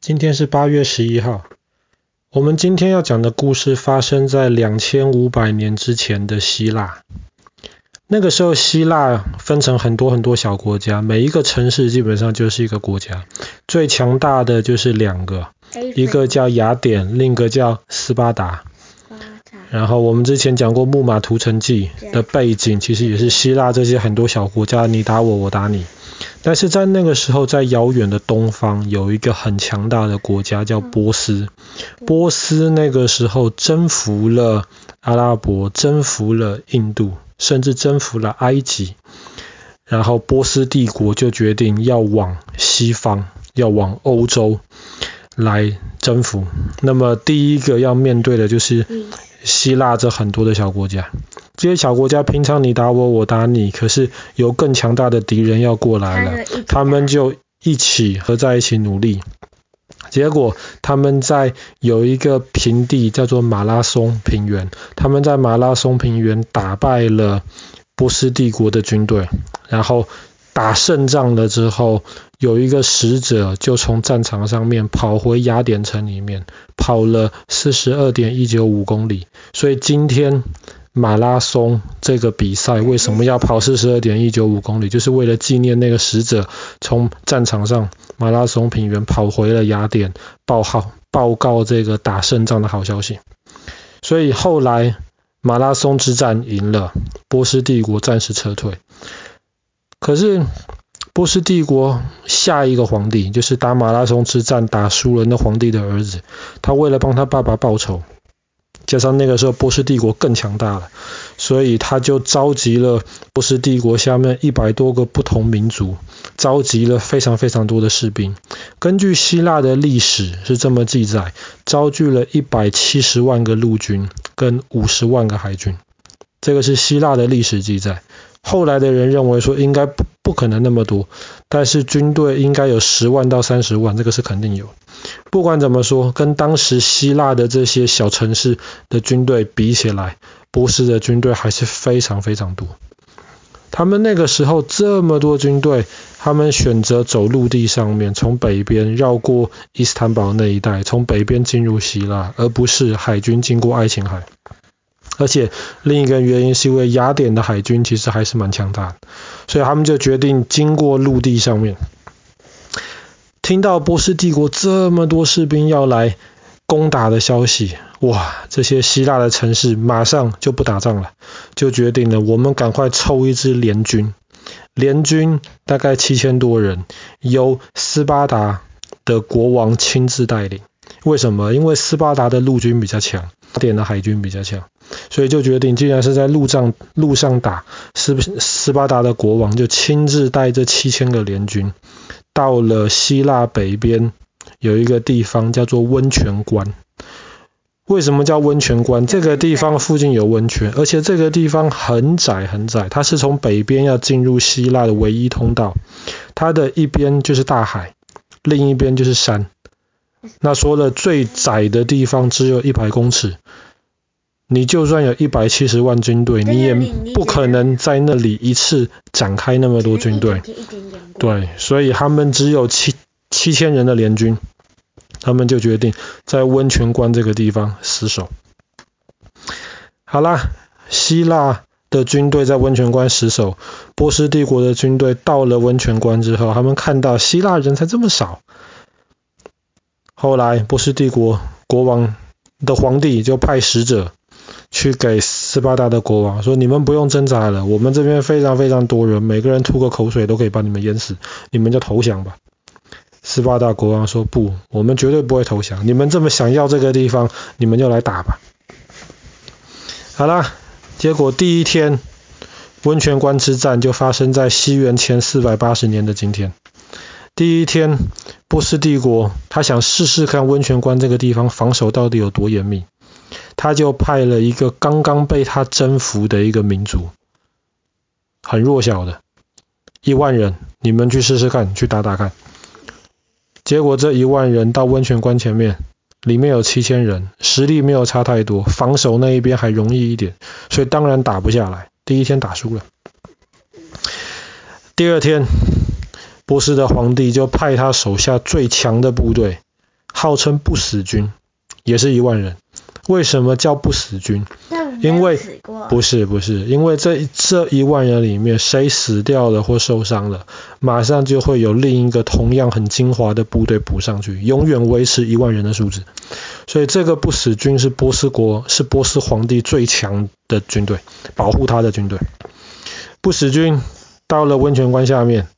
今天是八月十一号。我们今天要讲的故事发生在两千五百年之前的希腊。那个时候，希腊分成很多很多小国家，每一个城市基本上就是一个国家。最强大的就是两个，一个叫雅典，另一个叫斯巴达。然后我们之前讲过木马屠城记的背景，其实也是希腊这些很多小国家，你打我，我打你。但是在那个时候，在遥远的东方有一个很强大的国家叫波斯。波斯那个时候征服了阿拉伯，征服了印度，甚至征服了埃及。然后波斯帝国就决定要往西方，要往欧洲来征服。那么第一个要面对的就是希腊这很多的小国家。这些小国家平常你打我，我打你，可是有更强大的敌人要过来了，他们就一起合在一起努力。结果他们在有一个平地叫做马拉松平原，他们在马拉松平原打败了波斯帝国的军队，然后打胜仗了之后，有一个使者就从战场上面跑回雅典城里面，跑了四十二点一九五公里，所以今天。马拉松这个比赛为什么要跑四十二点一九五公里？就是为了纪念那个使者从战场上马拉松平原跑回了雅典，报号报告这个打胜仗的好消息。所以后来马拉松之战赢了，波斯帝国暂时撤退。可是波斯帝国下一个皇帝，就是打马拉松之战打输了那皇帝的儿子，他为了帮他爸爸报仇。加上那个时候波斯帝国更强大了，所以他就召集了波斯帝国下面一百多个不同民族，召集了非常非常多的士兵。根据希腊的历史是这么记载，招聚了一百七十万个陆军跟五十万个海军，这个是希腊的历史记载。后来的人认为说应该不不可能那么多，但是军队应该有十万到三十万，这个是肯定有。不管怎么说，跟当时希腊的这些小城市的军队比起来，波斯的军队还是非常非常多。他们那个时候这么多军队，他们选择走陆地上面，从北边绕过伊斯坦堡那一带，从北边进入希腊，而不是海军经过爱琴海。而且另一个原因是因为雅典的海军其实还是蛮强大的，所以他们就决定经过陆地上面。听到波斯帝国这么多士兵要来攻打的消息，哇！这些希腊的城市马上就不打仗了，就决定了我们赶快凑一支联军。联军大概七千多人，由斯巴达的国王亲自带领。为什么？因为斯巴达的陆军比较强，雅典的海军比较强，所以就决定，既然是在路上路上打，斯斯巴达的国王就亲自带这七千个联军。到了希腊北边有一个地方叫做温泉关。为什么叫温泉关？这个地方附近有温泉，而且这个地方很窄很窄，它是从北边要进入希腊的唯一通道。它的一边就是大海，另一边就是山。那说了最窄的地方只有一百公尺。你就算有一百七十万军队，你也不可能在那里一次展开那么多军队。对，所以他们只有七七千人的联军，他们就决定在温泉关这个地方死守。好啦，希腊的军队在温泉关死守，波斯帝国的军队到了温泉关之后，他们看到希腊人才这么少，后来波斯帝国国王的皇帝就派使者。去给斯巴达的国王说：“你们不用挣扎了，我们这边非常非常多人，每个人吐个口水都可以把你们淹死，你们就投降吧。”斯巴达国王说：“不，我们绝对不会投降。你们这么想要这个地方，你们就来打吧。”好啦，结果第一天温泉关之战就发生在西元前四百八十年的今天。第一天，波斯帝国他想试试看温泉关这个地方防守到底有多严密。他就派了一个刚刚被他征服的一个民族，很弱小的，一万人，你们去试试看，去打打看。结果这一万人到温泉关前面，里面有七千人，实力没有差太多，防守那一边还容易一点，所以当然打不下来。第一天打输了。第二天，波斯的皇帝就派他手下最强的部队，号称不死军，也是一万人。为什么叫不死军？因为不是不是，因为这这一万人里面，谁死掉了或受伤了，马上就会有另一个同样很精华的部队补上去，永远维持一万人的数字。所以这个不死军是波斯国，是波斯皇帝最强的军队，保护他的军队。不死军到了温泉关下面，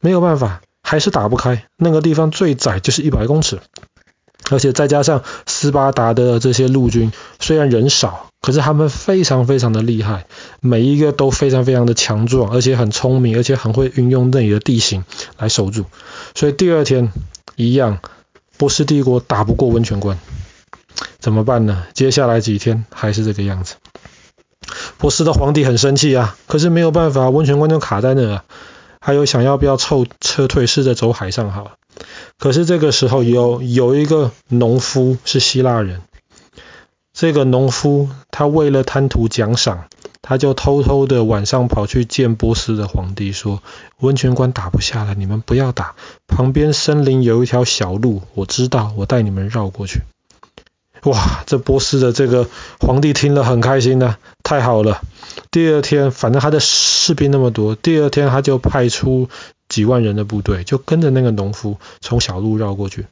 没有办法，还是打不开。那个地方最窄就是一百公尺。而且再加上斯巴达的这些陆军，虽然人少，可是他们非常非常的厉害，每一个都非常非常的强壮，而且很聪明，而且很会运用那里的地形来守住。所以第二天一样，波斯帝国打不过温泉关，怎么办呢？接下来几天还是这个样子。波斯的皇帝很生气啊，可是没有办法，温泉关就卡在那了。还有想要不要撤撤退，试着走海上好了。可是这个时候有有一个农夫是希腊人，这个农夫他为了贪图奖赏，他就偷偷的晚上跑去见波斯的皇帝，说温泉关打不下来，你们不要打，旁边森林有一条小路，我知道，我带你们绕过去。哇，这波斯的这个皇帝听了很开心呢，太好了。第二天，反正他的士兵那么多，第二天他就派出。几万人的部队就跟着那个农夫从小路绕过去。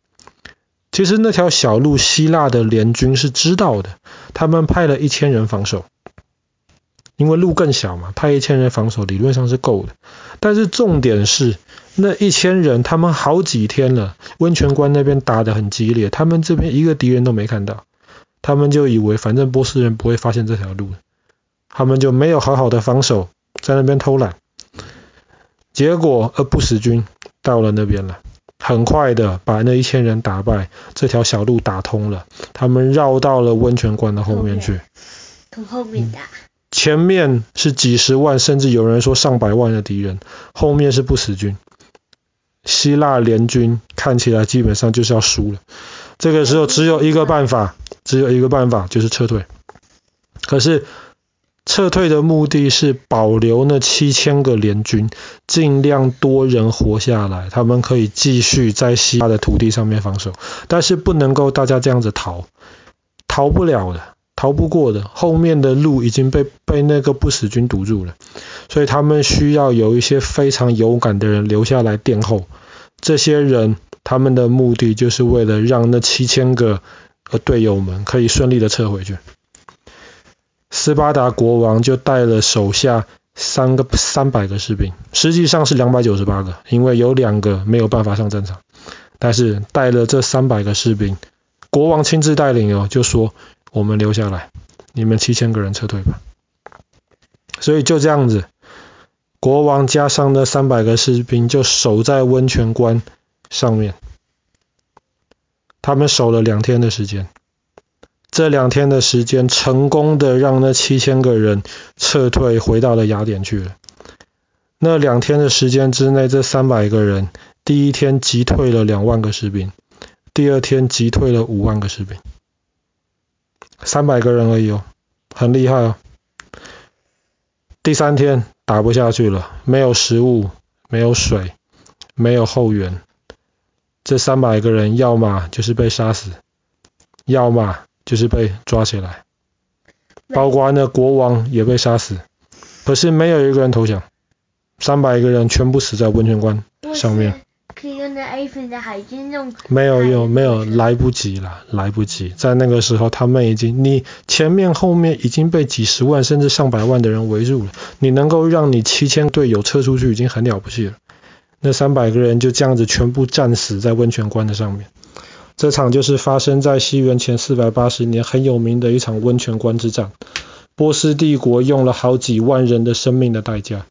其实那条小路，希腊的联军是知道的，他们派了一千人防守，因为路更小嘛，派一千人防守理论上是够的。但是重点是那一千人，他们好几天了，温泉关那边打得很激烈，他们这边一个敌人都没看到，他们就以为反正波斯人不会发现这条路，他们就没有好好的防守，在那边偷懒。结果，呃，不死军到了那边了，很快的把那一千人打败，这条小路打通了，他们绕到了温泉关的后面去。从后面打。前面是几十万，甚至有人说上百万的敌人，后面是不死军。希腊联军看起来基本上就是要输了。这个时候只有一个办法，只有一个办法，就是撤退。可是。撤退的目的是保留那七千个联军，尽量多人活下来，他们可以继续在希腊的土地上面防守。但是不能够大家这样子逃，逃不了的，逃不过的。后面的路已经被被那个不死军堵住了，所以他们需要有一些非常勇敢的人留下来殿后。这些人他们的目的就是为了让那七千个呃队友们可以顺利的撤回去。斯巴达国王就带了手下三个三百个士兵，实际上是两百九十八个，因为有两个没有办法上战场。但是带了这三百个士兵，国王亲自带领哦，就说我们留下来，你们七千个人撤退吧。所以就这样子，国王加上那三百个士兵就守在温泉关上面，他们守了两天的时间。这两天的时间，成功的让那七千个人撤退回到了雅典去了。那两天的时间之内，这三百个人第一天击退了两万个士兵，第二天击退了五万个士兵，三百个人而已哦，很厉害哦。第三天打不下去了，没有食物，没有水，没有后援，这三百个人要么就是被杀死，要么。就是被抓起来，包括那国王也被杀死，可是没有一个人投降，三百个人全部死在温泉关上面。可以用那埃菲的海军用。没有用，没有，来不及了，来不及。在那个时候，他们已经，你前面后面已经被几十万甚至上百万的人围住了，你能够让你七千队友撤出去已经很了不起了。那三百个人就这样子全部战死在温泉关的上面。这场就是发生在西元前四百八十年很有名的一场温泉关之战。波斯帝国用了好几万人的生命的代价，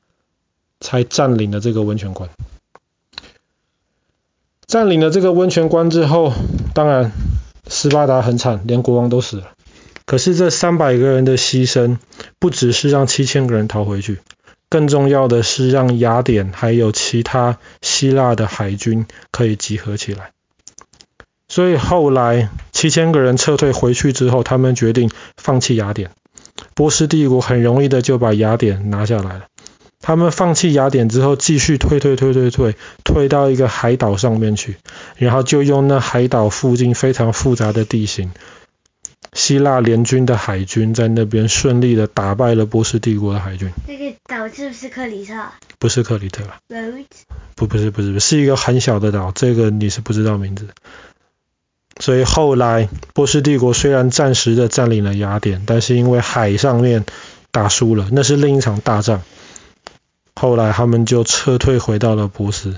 才占领了这个温泉关。占领了这个温泉关之后，当然斯巴达很惨，连国王都死了。可是这三百个人的牺牲，不只是让七千个人逃回去，更重要的是让雅典还有其他希腊的海军可以集合起来。所以后来七千个人撤退回去之后，他们决定放弃雅典。波斯帝国很容易的就把雅典拿下来了。他们放弃雅典之后，继续退退退退退，退到一个海岛上面去，然后就用那海岛附近非常复杂的地形，希腊联军的海军在那边顺利的打败了波斯帝国的海军。那个岛是不是克里特？不是克里特。Rhodes？不，不是，不是，是一个很小的岛，这个你是不知道名字。所以后来波斯帝国虽然暂时的占领了雅典，但是因为海上面打输了，那是另一场大战。后来他们就撤退回到了波斯，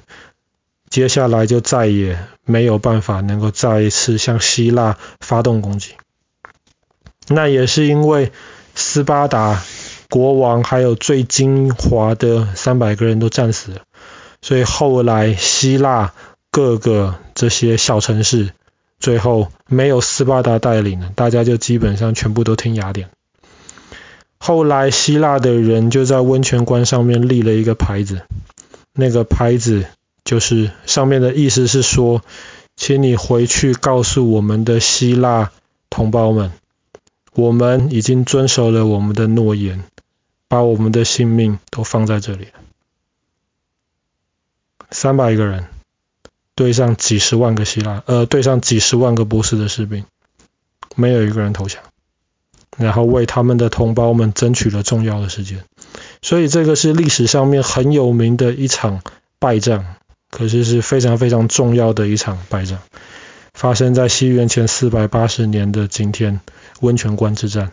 接下来就再也没有办法能够再一次向希腊发动攻击。那也是因为斯巴达国王还有最精华的三百个人都战死了，所以后来希腊各个这些小城市。最后没有斯巴达带领了，大家就基本上全部都听雅典。后来希腊的人就在温泉关上面立了一个牌子，那个牌子就是上面的意思是说，请你回去告诉我们的希腊同胞们，我们已经遵守了我们的诺言，把我们的性命都放在这里了。三百个人。对上几十万个希腊，呃，对上几十万个波斯的士兵，没有一个人投降，然后为他们的同胞们争取了重要的时间，所以这个是历史上面很有名的一场败仗，可是是非常非常重要的一场败仗，发生在西元前四百八十年的今天，温泉关之战。